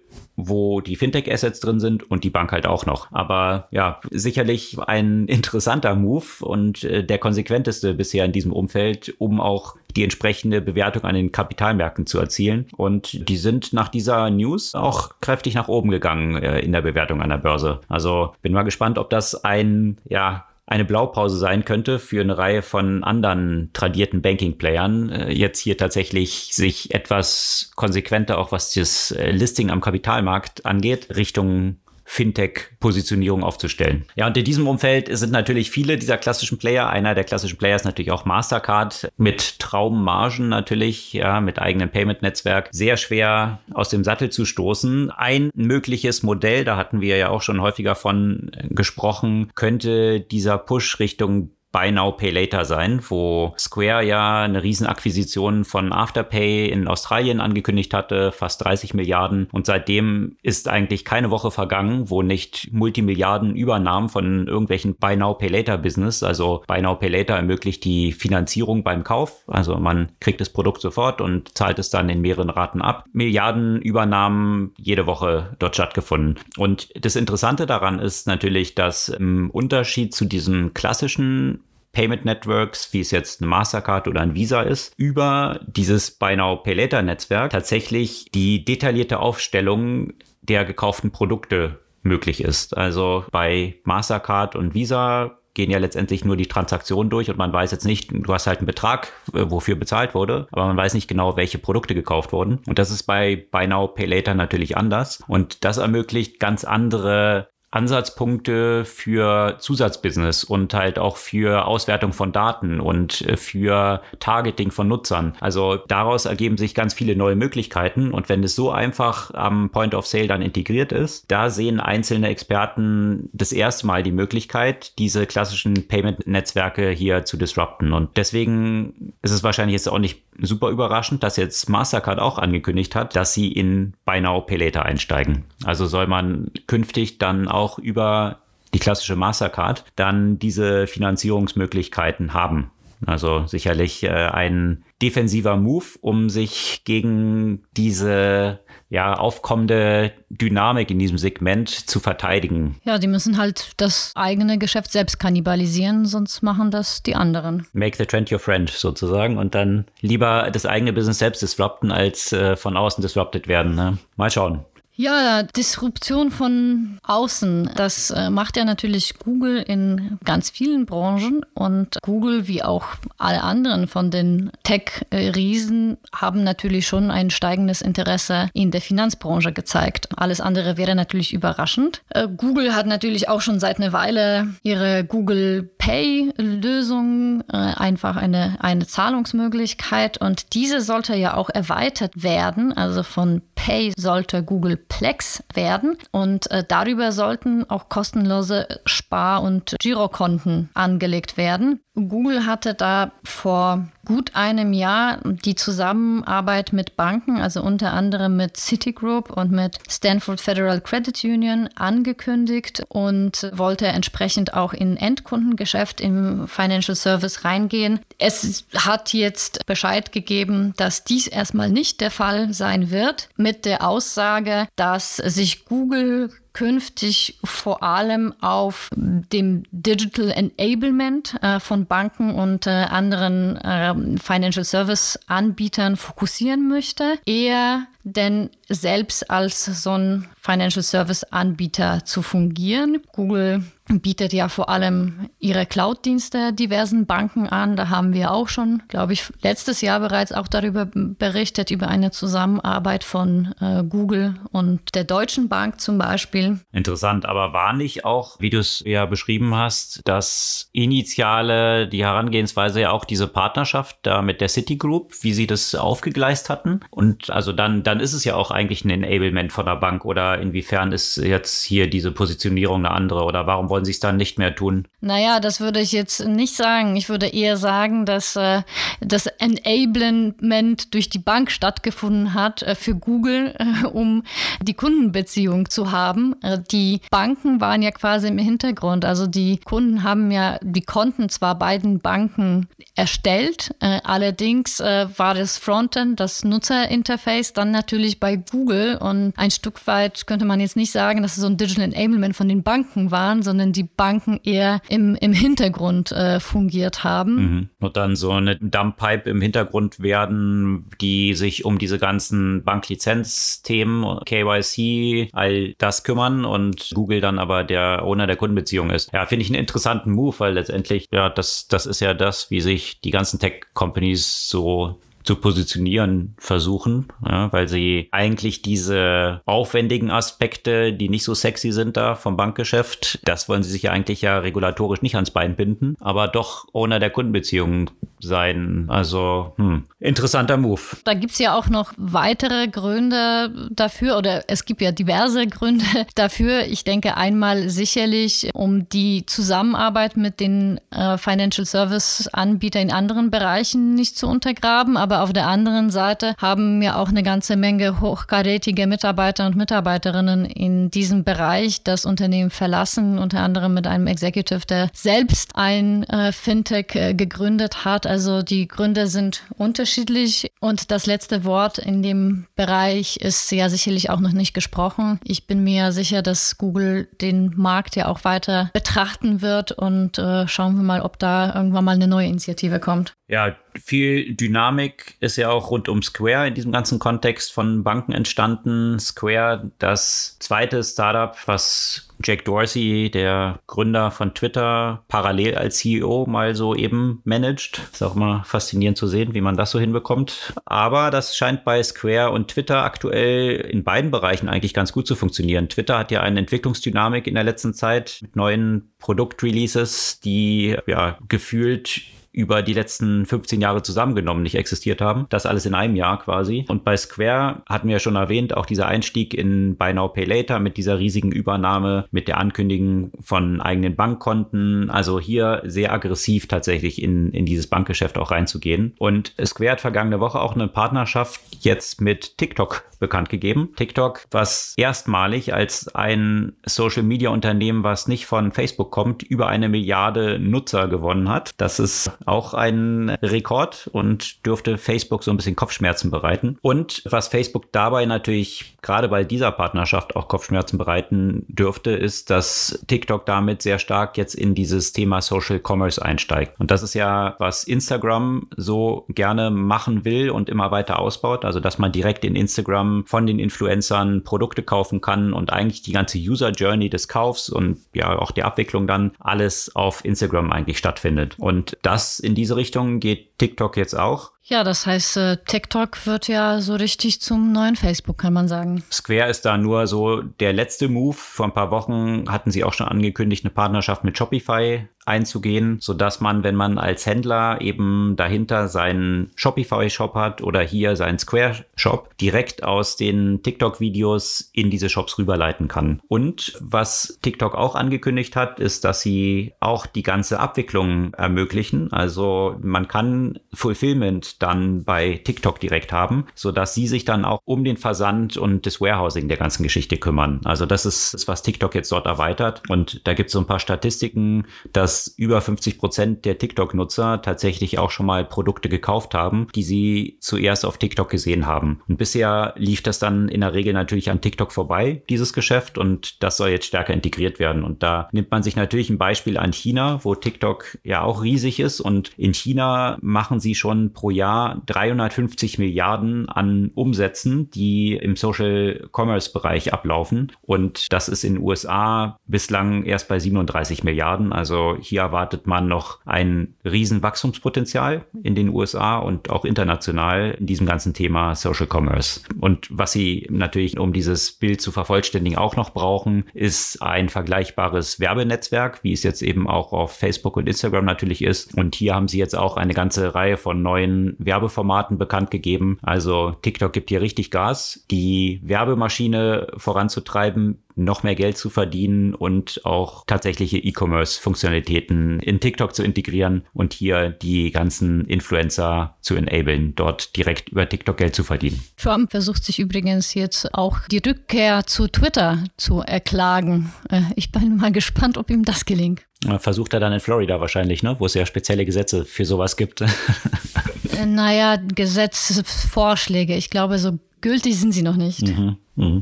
wo die Fintech-Assets drin sind und die Bank halt auch noch. Aber ja, sicherlich ein interessanter Move und äh, der konsequenteste bisher in diesem Umfeld, um auch die entsprechende Bewertung an den Kapitalmärkten zu erzielen. Und die sind nach dieser News auch kräftig nach oben gegangen äh, in der Bewertung an der Börse. Also bin mal gespannt, ob das ein, ja, eine Blaupause sein könnte für eine Reihe von anderen tradierten Banking-Playern, äh, jetzt hier tatsächlich sich etwas konsequenter, auch was das äh, Listing am Kapitalmarkt angeht, Richtung Fintech-Positionierung aufzustellen. Ja, und in diesem Umfeld sind natürlich viele dieser klassischen Player. Einer der klassischen Player ist natürlich auch Mastercard mit Traummargen natürlich, ja, mit eigenem Payment-Netzwerk. Sehr schwer aus dem Sattel zu stoßen. Ein mögliches Modell, da hatten wir ja auch schon häufiger von gesprochen, könnte dieser Push Richtung Buy Now Pay Later sein, wo Square ja eine Riesenakquisition von Afterpay in Australien angekündigt hatte, fast 30 Milliarden. Und seitdem ist eigentlich keine Woche vergangen, wo nicht Multimilliarden Übernahmen von irgendwelchen Buy Now Pay Later Business, also Buy Now Pay Later ermöglicht die Finanzierung beim Kauf. Also man kriegt das Produkt sofort und zahlt es dann in mehreren Raten ab. Milliarden Übernahmen jede Woche dort stattgefunden. Und das Interessante daran ist natürlich, dass im Unterschied zu diesen klassischen Payment Networks, wie es jetzt eine Mastercard oder ein Visa ist, über dieses Buy Pay Later Netzwerk tatsächlich die detaillierte Aufstellung der gekauften Produkte möglich ist. Also bei Mastercard und Visa gehen ja letztendlich nur die Transaktionen durch und man weiß jetzt nicht, du hast halt einen Betrag, äh, wofür bezahlt wurde, aber man weiß nicht genau, welche Produkte gekauft wurden. Und das ist bei Buy Now Pay Later natürlich anders. Und das ermöglicht ganz andere Ansatzpunkte für Zusatzbusiness und halt auch für Auswertung von Daten und äh, für Targeting von Nutzern. Also daraus ergeben sich ganz viele neue Möglichkeiten und wenn es so einfach am Point of Sale dann integriert ist, da sehen einzelne Experten das erste Mal die Möglichkeit, diese klassischen Payment-Netzwerke hier zu disrupten. Und deswegen ist es wahrscheinlich jetzt auch nicht super überraschend, dass jetzt Mastercard auch angekündigt hat, dass sie in Buy Now Pay Later einsteigen. Also soll man künftig dann auch über die klassische Mastercard dann diese Finanzierungsmöglichkeiten haben. Also sicherlich äh, ein defensiver Move, um sich gegen diese ja, aufkommende Dynamik in diesem Segment zu verteidigen. Ja, die müssen halt das eigene Geschäft selbst kannibalisieren, sonst machen das die anderen. Make the trend your friend sozusagen und dann lieber das eigene Business selbst disrupten, als äh, von außen disrupted werden. Ne? Mal schauen. Ja, Disruption von außen, das äh, macht ja natürlich Google in ganz vielen Branchen und Google wie auch alle anderen von den Tech-Riesen haben natürlich schon ein steigendes Interesse in der Finanzbranche gezeigt. Alles andere wäre natürlich überraschend. Äh, Google hat natürlich auch schon seit einer Weile ihre Google Pay-Lösung, äh, einfach eine, eine Zahlungsmöglichkeit und diese sollte ja auch erweitert werden. Also von Pay sollte Google Plex werden und äh, darüber sollten auch kostenlose Spar- und Girokonten angelegt werden. Google hatte da vor gut einem Jahr die Zusammenarbeit mit Banken, also unter anderem mit Citigroup und mit Stanford Federal Credit Union angekündigt und wollte entsprechend auch in Endkundengeschäft im Financial Service reingehen. Es hat jetzt Bescheid gegeben, dass dies erstmal nicht der Fall sein wird, mit der Aussage, dass sich Google künftig vor allem auf dem Digital Enablement äh, von Banken und äh, anderen äh, Financial Service Anbietern fokussieren möchte, eher denn selbst als so ein Financial Service Anbieter zu fungieren. Google bietet ja vor allem ihre Cloud-Dienste diversen Banken an. Da haben wir auch schon, glaube ich, letztes Jahr bereits auch darüber berichtet, über eine Zusammenarbeit von äh, Google und der Deutschen Bank zum Beispiel. Interessant, aber war nicht auch, wie du es ja beschrieben hast, das initiale, die Herangehensweise ja auch diese Partnerschaft da mit der Citigroup, wie sie das aufgegleist hatten? Und also dann, dann ist es ja auch eigentlich ein Enablement von der Bank oder inwiefern ist jetzt hier diese Positionierung eine andere oder warum wollen sie es dann nicht mehr tun? Naja, das würde ich jetzt nicht sagen. Ich würde eher sagen, dass äh, das Enablement durch die Bank stattgefunden hat äh, für Google, äh, um die Kundenbeziehung zu haben. Äh, die Banken waren ja quasi im Hintergrund. Also die Kunden haben ja die Konten zwar beiden Banken erstellt, äh, allerdings äh, war das Frontend, das Nutzerinterface dann natürlich bei Google und ein Stück weit könnte man jetzt nicht sagen, dass es so ein Digital Enablement von den Banken waren, sondern die Banken eher im, im Hintergrund äh, fungiert haben. Mhm. Und dann so eine Dumppipe im Hintergrund werden, die sich um diese ganzen Banklizenzthemen, KYC, all das kümmern und Google dann aber der Owner der Kundenbeziehung ist. Ja, finde ich einen interessanten Move, weil letztendlich, ja, das, das ist ja das, wie sich die ganzen Tech-Companies so zu positionieren versuchen, ja, weil sie eigentlich diese aufwendigen Aspekte, die nicht so sexy sind da vom Bankgeschäft, das wollen sie sich ja eigentlich ja regulatorisch nicht ans Bein binden, aber doch ohne der Kundenbeziehung sein. Also hm, interessanter Move. Da gibt es ja auch noch weitere Gründe dafür oder es gibt ja diverse Gründe dafür. Ich denke einmal sicherlich, um die Zusammenarbeit mit den äh, Financial Service Anbietern in anderen Bereichen nicht zu untergraben, aber auf der anderen Seite haben wir auch eine ganze Menge hochkarätige Mitarbeiter und Mitarbeiterinnen in diesem Bereich das Unternehmen verlassen, unter anderem mit einem Executive, der selbst ein äh, Fintech äh, gegründet hat. Also die Gründe sind unterschiedlich. Und das letzte Wort in dem Bereich ist ja sicherlich auch noch nicht gesprochen. Ich bin mir sicher, dass Google den Markt ja auch weiter betrachten wird und äh, schauen wir mal, ob da irgendwann mal eine neue Initiative kommt. Ja, viel Dynamik ist ja auch rund um Square in diesem ganzen Kontext von Banken entstanden. Square, das zweite Startup, was Jack Dorsey, der Gründer von Twitter, parallel als CEO mal so eben managt. Ist auch immer faszinierend zu sehen, wie man das so hinbekommt. Aber das scheint bei Square und Twitter aktuell in beiden Bereichen eigentlich ganz gut zu funktionieren. Twitter hat ja eine Entwicklungsdynamik in der letzten Zeit mit neuen Produktreleases, die ja gefühlt über die letzten 15 Jahre zusammengenommen nicht existiert haben. Das alles in einem Jahr quasi. Und bei Square hatten wir ja schon erwähnt, auch dieser Einstieg in Buy Now Pay Later mit dieser riesigen Übernahme, mit der Ankündigung von eigenen Bankkonten. Also hier sehr aggressiv tatsächlich in, in dieses Bankgeschäft auch reinzugehen. Und Square hat vergangene Woche auch eine Partnerschaft jetzt mit TikTok bekannt gegeben. TikTok, was erstmalig als ein Social Media Unternehmen, was nicht von Facebook kommt, über eine Milliarde Nutzer gewonnen hat. Das ist auch ein Rekord und dürfte Facebook so ein bisschen Kopfschmerzen bereiten. Und was Facebook dabei natürlich gerade bei dieser Partnerschaft auch Kopfschmerzen bereiten dürfte, ist, dass TikTok damit sehr stark jetzt in dieses Thema Social Commerce einsteigt. Und das ist ja, was Instagram so gerne machen will und immer weiter ausbaut. Also, dass man direkt in Instagram von den Influencern Produkte kaufen kann und eigentlich die ganze User Journey des Kaufs und ja auch der Abwicklung dann alles auf Instagram eigentlich stattfindet. Und das in diese Richtung geht TikTok jetzt auch. Ja, das heißt, äh, TikTok wird ja so richtig zum neuen Facebook, kann man sagen. Square ist da nur so der letzte Move. Vor ein paar Wochen hatten sie auch schon angekündigt, eine Partnerschaft mit Shopify einzugehen, sodass man, wenn man als Händler eben dahinter seinen Shopify-Shop hat oder hier seinen Square-Shop, direkt aus den TikTok-Videos in diese Shops rüberleiten kann. Und was TikTok auch angekündigt hat, ist, dass sie auch die ganze Abwicklung ermöglichen. Also man kann Fulfillment dann bei TikTok direkt haben, sodass sie sich dann auch um den Versand und das Warehousing der ganzen Geschichte kümmern. Also das ist das, was TikTok jetzt dort erweitert. Und da gibt es so ein paar Statistiken, dass über 50 Prozent der TikTok-Nutzer tatsächlich auch schon mal Produkte gekauft haben, die sie zuerst auf TikTok gesehen haben. Und bisher lief das dann in der Regel natürlich an TikTok vorbei, dieses Geschäft. Und das soll jetzt stärker integriert werden. Und da nimmt man sich natürlich ein Beispiel an China, wo TikTok ja auch riesig ist. Und in China machen sie schon pro Jahr Jahr 350 Milliarden an Umsätzen, die im Social Commerce Bereich ablaufen. Und das ist in den USA bislang erst bei 37 Milliarden. Also hier erwartet man noch ein Riesenwachstumspotenzial in den USA und auch international in diesem ganzen Thema Social Commerce. Und was sie natürlich, um dieses Bild zu vervollständigen, auch noch brauchen, ist ein vergleichbares Werbenetzwerk, wie es jetzt eben auch auf Facebook und Instagram natürlich ist. Und hier haben sie jetzt auch eine ganze Reihe von neuen Werbeformaten bekannt gegeben. Also TikTok gibt hier richtig Gas, die Werbemaschine voranzutreiben, noch mehr Geld zu verdienen und auch tatsächliche E-Commerce-Funktionalitäten in TikTok zu integrieren und hier die ganzen Influencer zu enablen, dort direkt über TikTok Geld zu verdienen. Trump versucht sich übrigens jetzt auch die Rückkehr zu Twitter zu erklagen. Äh, ich bin mal gespannt, ob ihm das gelingt. Versucht er dann in Florida wahrscheinlich, ne? wo es ja spezielle Gesetze für sowas gibt. Äh, naja, Gesetzvorschläge. Ich glaube, so gültig sind sie noch nicht. Mhm, mh.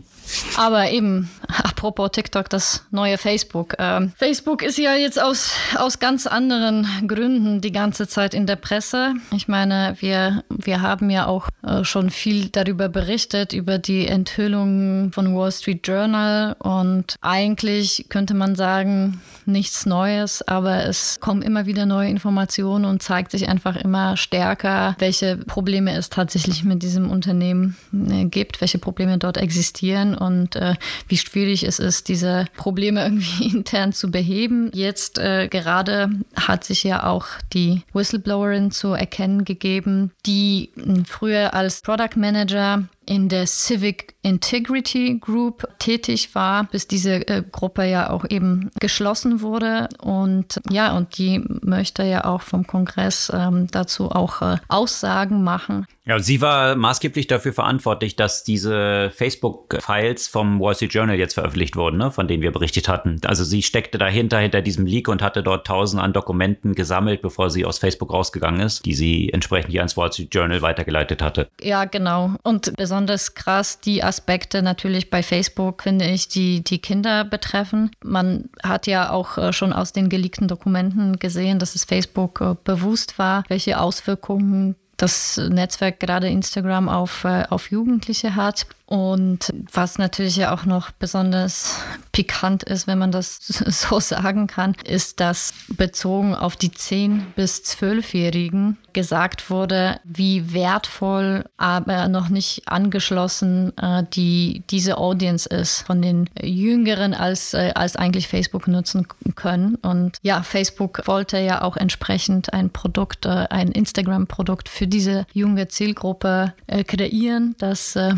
Aber eben, apropos TikTok, das neue Facebook. Ähm, Facebook ist ja jetzt aus, aus ganz anderen Gründen die ganze Zeit in der Presse. Ich meine, wir, wir haben ja auch äh, schon viel darüber berichtet, über die Enthüllung von Wall Street Journal. Und eigentlich könnte man sagen, nichts Neues, aber es kommen immer wieder neue Informationen und zeigt sich einfach immer stärker, welche Probleme es tatsächlich mit diesem Unternehmen äh, gibt, welche Probleme dort existieren und äh, wie schwierig es ist, diese Probleme irgendwie intern zu beheben. Jetzt äh, gerade hat sich ja auch die Whistleblowerin zu erkennen gegeben, die hm, früher als Product Manager in der Civic Integrity Group tätig war, bis diese äh, Gruppe ja auch eben geschlossen wurde. Und ja, und die möchte ja auch vom Kongress ähm, dazu auch äh, Aussagen machen. Ja, sie war maßgeblich dafür verantwortlich, dass diese Facebook-Files vom Wall Street Journal jetzt veröffentlicht wurden, ne, von denen wir berichtet hatten. Also sie steckte dahinter, hinter diesem Leak und hatte dort tausend an Dokumenten gesammelt, bevor sie aus Facebook rausgegangen ist, die sie entsprechend hier ans Wall Street Journal weitergeleitet hatte. Ja, genau. Und besonders krass die Aspekte natürlich bei Facebook, finde ich, die die Kinder betreffen. Man hat ja auch äh, schon aus den geleakten Dokumenten gesehen, dass es Facebook äh, bewusst war, welche Auswirkungen das Netzwerk gerade Instagram auf, äh, auf Jugendliche hat. Und was natürlich ja auch noch besonders pikant ist, wenn man das so sagen kann, ist, dass bezogen auf die 10- bis 12-Jährigen gesagt wurde, wie wertvoll, aber noch nicht angeschlossen äh, die, diese Audience ist von den Jüngeren, als, äh, als eigentlich Facebook nutzen können. Und ja, Facebook wollte ja auch entsprechend ein Produkt, äh, ein Instagram-Produkt für diese junge Zielgruppe äh, kreieren. Das äh,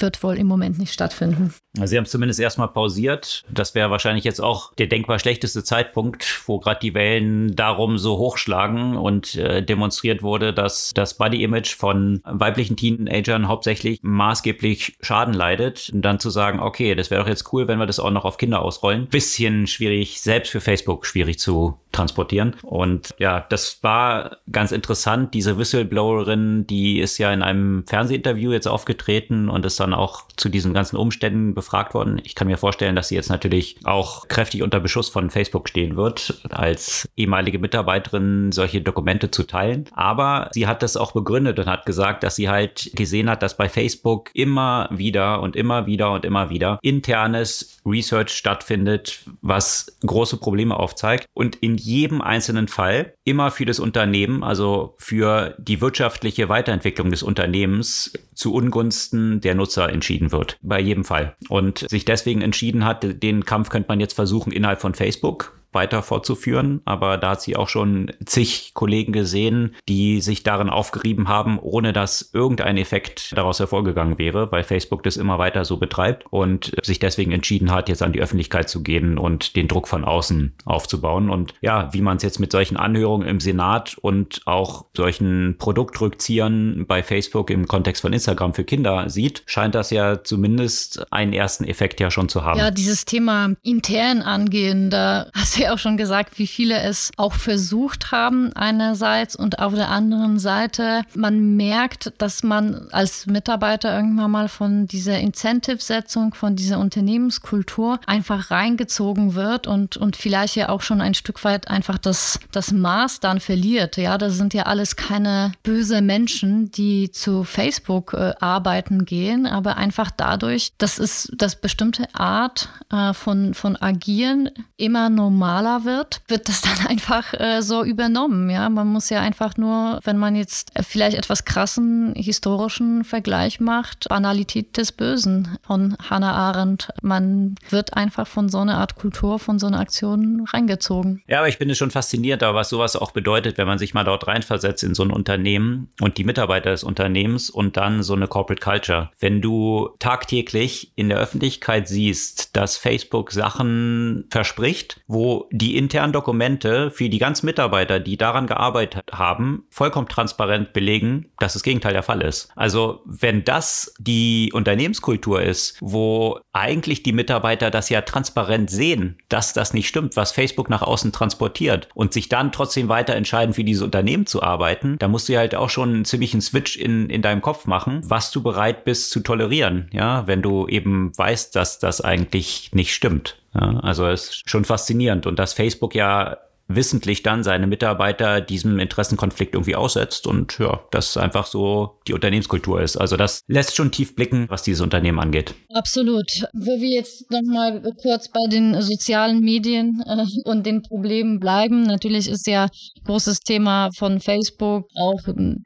wird wird wohl im Moment nicht stattfinden. Sie haben es zumindest erstmal pausiert. Das wäre wahrscheinlich jetzt auch der denkbar schlechteste Zeitpunkt, wo gerade die Wellen darum so hochschlagen und äh, demonstriert wurde, dass das Body-Image von weiblichen Teenagern hauptsächlich maßgeblich Schaden leidet. Und dann zu sagen, okay, das wäre doch jetzt cool, wenn wir das auch noch auf Kinder ausrollen. Bisschen schwierig, selbst für Facebook schwierig zu transportieren. Und ja, das war ganz interessant. Diese Whistleblowerin, die ist ja in einem Fernsehinterview jetzt aufgetreten und ist dann auch zu diesen ganzen Umständen befragt worden. Ich kann mir vorstellen, dass sie jetzt natürlich auch kräftig unter Beschuss von Facebook stehen wird, als ehemalige Mitarbeiterin solche Dokumente zu teilen. Aber sie hat das auch begründet und hat gesagt, dass sie halt gesehen hat, dass bei Facebook immer wieder und immer wieder und immer wieder internes Research stattfindet, was große Probleme aufzeigt und in jedem einzelnen Fall immer für das Unternehmen, also für die wirtschaftliche Weiterentwicklung des Unternehmens zu Ungunsten der Nutzer entschieden wird. Bei jedem Fall. Und sich deswegen entschieden hat, den Kampf könnte man jetzt versuchen innerhalb von Facebook weiter fortzuführen. Aber da hat sie auch schon zig Kollegen gesehen, die sich darin aufgerieben haben, ohne dass irgendein Effekt daraus hervorgegangen wäre, weil Facebook das immer weiter so betreibt und sich deswegen entschieden hat, jetzt an die Öffentlichkeit zu gehen und den Druck von außen aufzubauen. Und ja, wie man es jetzt mit solchen Anhörungen im Senat und auch solchen Produktrückziehern bei Facebook im Kontext von Instagram für Kinder sieht, scheint das ja zumindest einen ersten Effekt ja schon zu haben. Ja, dieses Thema intern angehen, da hast ja auch schon gesagt, wie viele es auch versucht haben einerseits und auf der anderen Seite, man merkt, dass man als Mitarbeiter irgendwann mal von dieser Incentive-Setzung, von dieser Unternehmenskultur einfach reingezogen wird und, und vielleicht ja auch schon ein Stück weit einfach das, das Maß dann verliert. Ja, das sind ja alles keine böse Menschen, die zu Facebook äh, arbeiten gehen, aber einfach dadurch, dass es das bestimmte Art äh, von, von Agieren immer normal normaler wird, wird das dann einfach äh, so übernommen. Ja, man muss ja einfach nur, wenn man jetzt vielleicht etwas krassen historischen Vergleich macht, Banalität des Bösen von Hannah Arendt. Man wird einfach von so einer Art Kultur, von so einer Aktion reingezogen. Ja, aber ich es schon faszinierend, was sowas auch bedeutet, wenn man sich mal dort reinversetzt in so ein Unternehmen und die Mitarbeiter des Unternehmens und dann so eine Corporate Culture. Wenn du tagtäglich in der Öffentlichkeit siehst, dass Facebook Sachen verspricht, wo die internen Dokumente für die ganzen Mitarbeiter, die daran gearbeitet haben, vollkommen transparent belegen, dass das Gegenteil der Fall ist. Also wenn das die Unternehmenskultur ist, wo eigentlich die Mitarbeiter das ja transparent sehen, dass das nicht stimmt, was Facebook nach außen transportiert und sich dann trotzdem weiter entscheiden, für dieses Unternehmen zu arbeiten, da musst du ja halt auch schon einen ziemlichen Switch in, in deinem Kopf machen, was du bereit bist zu tolerieren, ja, wenn du eben weißt, dass das eigentlich nicht stimmt. Ja, also es ist schon faszinierend. Und dass Facebook ja wissentlich dann seine Mitarbeiter diesem Interessenkonflikt irgendwie aussetzt und ja, das einfach so die Unternehmenskultur ist. Also das lässt schon tief blicken, was dieses Unternehmen angeht. Absolut. Wo wir jetzt nochmal kurz bei den sozialen Medien äh, und den Problemen bleiben. Natürlich ist ja großes Thema von Facebook auch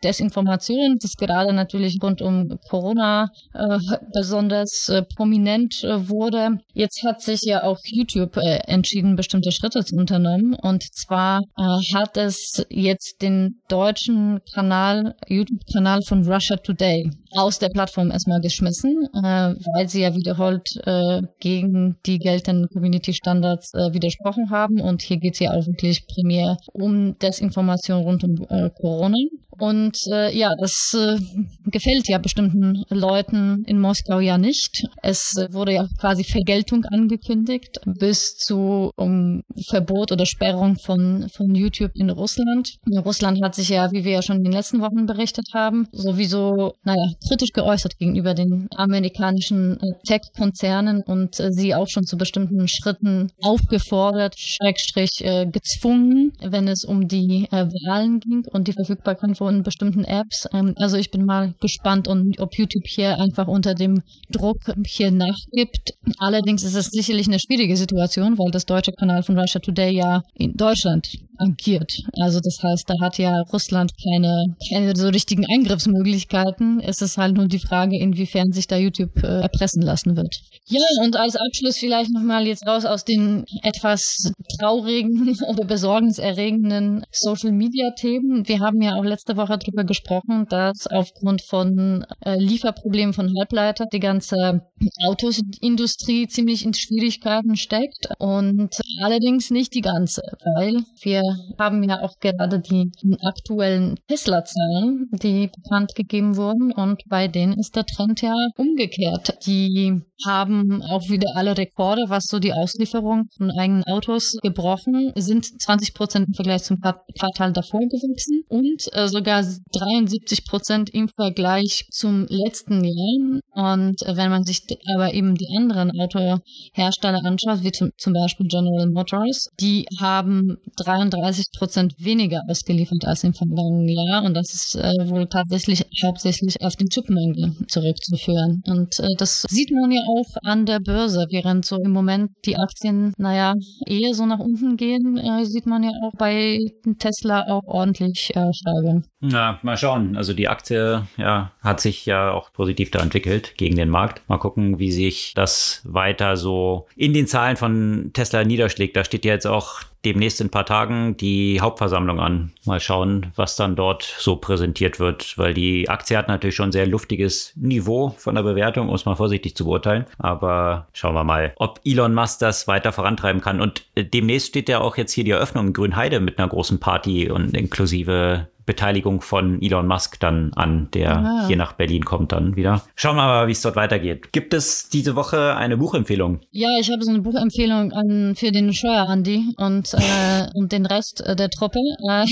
Desinformation, das gerade natürlich rund um Corona äh, besonders äh, prominent äh, wurde. Jetzt hat sich ja auch YouTube äh, entschieden, bestimmte Schritte zu unternehmen und zwar äh, hat es jetzt den deutschen Kanal, YouTube-Kanal von Russia Today aus der Plattform erstmal geschmissen, äh, weil sie ja wiederholt äh, gegen die geltenden Community-Standards äh, widersprochen haben. Und hier geht es ja auch wirklich primär um Desinformation rund um äh, Corona. Und äh, ja, das äh, gefällt ja bestimmten Leuten in Moskau ja nicht. Es wurde ja quasi Vergeltung angekündigt bis zu um Verbot oder Sperrung von, von YouTube in Russland. Russland hat sich ja, wie wir ja schon in den letzten Wochen berichtet haben, sowieso, naja, kritisch geäußert gegenüber den amerikanischen äh, Tech-Konzernen und äh, sie auch schon zu bestimmten Schritten aufgefordert, Schrägstrich äh, gezwungen, wenn es um die äh, Wahlen ging und die Verfügbarkeit von bestimmten Apps. Ähm, also ich bin mal gespannt, und ob YouTube hier einfach unter dem Druck hier nachgibt. Allerdings ist es sicherlich eine schwierige Situation, weil das deutsche Kanal von Russia Today ja in Deutschland Deutschland. Agiert. Also das heißt, da hat ja Russland keine, keine so richtigen Eingriffsmöglichkeiten. Es ist halt nur die Frage, inwiefern sich da YouTube äh, erpressen lassen wird. Ja, und als Abschluss vielleicht nochmal jetzt raus aus den etwas traurigen oder besorgniserregenden Social-Media-Themen. Wir haben ja auch letzte Woche darüber gesprochen, dass aufgrund von äh, Lieferproblemen von Halbleiter die ganze Autosindustrie ziemlich in Schwierigkeiten steckt und allerdings nicht die ganze, weil wir haben ja auch gerade die aktuellen Tesla-Zahlen, die bekannt gegeben wurden und bei denen ist der Trend ja umgekehrt. Die haben auch wieder alle Rekorde, was so die Auslieferung von eigenen Autos gebrochen, sind 20 Prozent im Vergleich zum Quartal davor gewachsen und äh, sogar 73 Prozent im Vergleich zum letzten Jahr. Und äh, wenn man sich aber eben die anderen Autohersteller anschaut, wie zum, zum Beispiel General Motors, die haben 33 Prozent weniger ausgeliefert als im vergangenen Jahr und das ist äh, wohl tatsächlich hauptsächlich auf den Chipmangel zurückzuführen. Und äh, das sieht man ja auch an der Börse, während so im Moment die Aktien, naja, eher so nach unten gehen, äh, sieht man ja auch bei Tesla auch ordentlich äh, steigen. Ja, mal schauen. Also die Aktie ja, hat sich ja auch positiv da entwickelt gegen den Markt. Mal gucken, wie sich das weiter so in den Zahlen von Tesla niederschlägt. Da steht ja jetzt auch demnächst in ein paar Tagen die Hauptversammlung an. Mal schauen, was dann dort so präsentiert wird, weil die Aktie hat natürlich schon sehr luftiges Niveau von der Bewertung, um es mal vorsichtig zu beurteilen. Aber schauen wir mal, ob Elon Musk das weiter vorantreiben kann. Und äh, demnächst steht ja auch jetzt hier die Eröffnung in Grünheide mit einer großen Party und inklusive Beteiligung von Elon Musk dann an, der ah. hier nach Berlin kommt dann wieder. Schauen wir mal, wie es dort weitergeht. Gibt es diese Woche eine Buchempfehlung? Ja, ich habe so eine Buchempfehlung an, für den Steuer-Andi und, äh, und den Rest äh, der Truppe. Äh,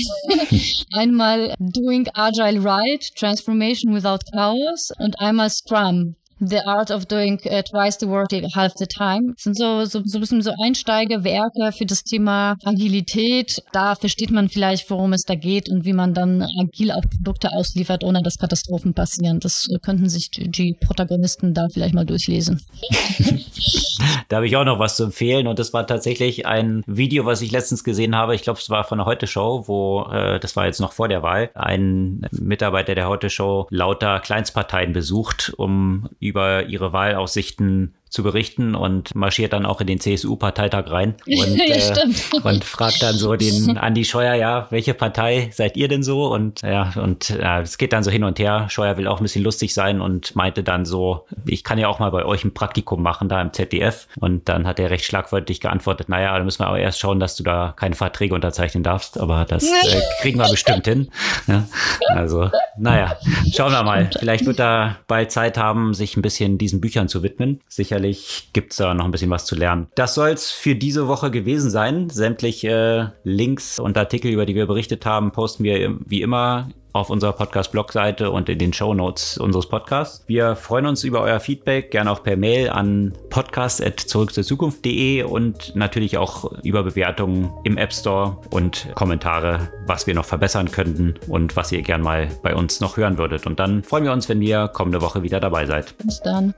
einmal Doing Agile Right, Transformation Without Chaos und einmal Scrum. The Art of Doing uh, Twice the Work Half the Time. Das sind so, so, so ein bisschen so Einsteigerwerke für das Thema Agilität. Da versteht man vielleicht, worum es da geht und wie man dann agil auch Produkte ausliefert, ohne dass Katastrophen passieren. Das könnten sich die Protagonisten da vielleicht mal durchlesen. da habe ich auch noch was zu empfehlen und das war tatsächlich ein Video, was ich letztens gesehen habe. Ich glaube, es war von der Heute-Show, wo, äh, das war jetzt noch vor der Wahl, ein Mitarbeiter der Heute-Show lauter Kleinstparteien besucht, um über ihre Wahlaussichten zu berichten und marschiert dann auch in den CSU-Parteitag rein und, äh, und fragt dann so den Andi Scheuer, ja, welche Partei seid ihr denn so? Und ja, und ja, es geht dann so hin und her. Scheuer will auch ein bisschen lustig sein und meinte dann so, ich kann ja auch mal bei euch ein Praktikum machen da im ZDF. Und dann hat er recht schlagwörtlich geantwortet, naja, da müssen wir aber erst schauen, dass du da keine Verträge unterzeichnen darfst, aber das äh, kriegen wir bestimmt hin. Ja, also, naja, schauen wir mal. Vielleicht wird er bald Zeit haben, sich ein bisschen diesen Büchern zu widmen. Sicherlich sicherlich gibt es da noch ein bisschen was zu lernen. Das soll es für diese Woche gewesen sein. Sämtliche Links und Artikel, über die wir berichtet haben, posten wir wie immer auf unserer Podcast-Blog-Seite und in den Show Notes unseres Podcasts. Wir freuen uns über euer Feedback, gerne auch per Mail an podcast.zurückzuzukunft.de und natürlich auch über Bewertungen im App Store und Kommentare, was wir noch verbessern könnten und was ihr gern mal bei uns noch hören würdet. Und dann freuen wir uns, wenn ihr kommende Woche wieder dabei seid. Bis dann.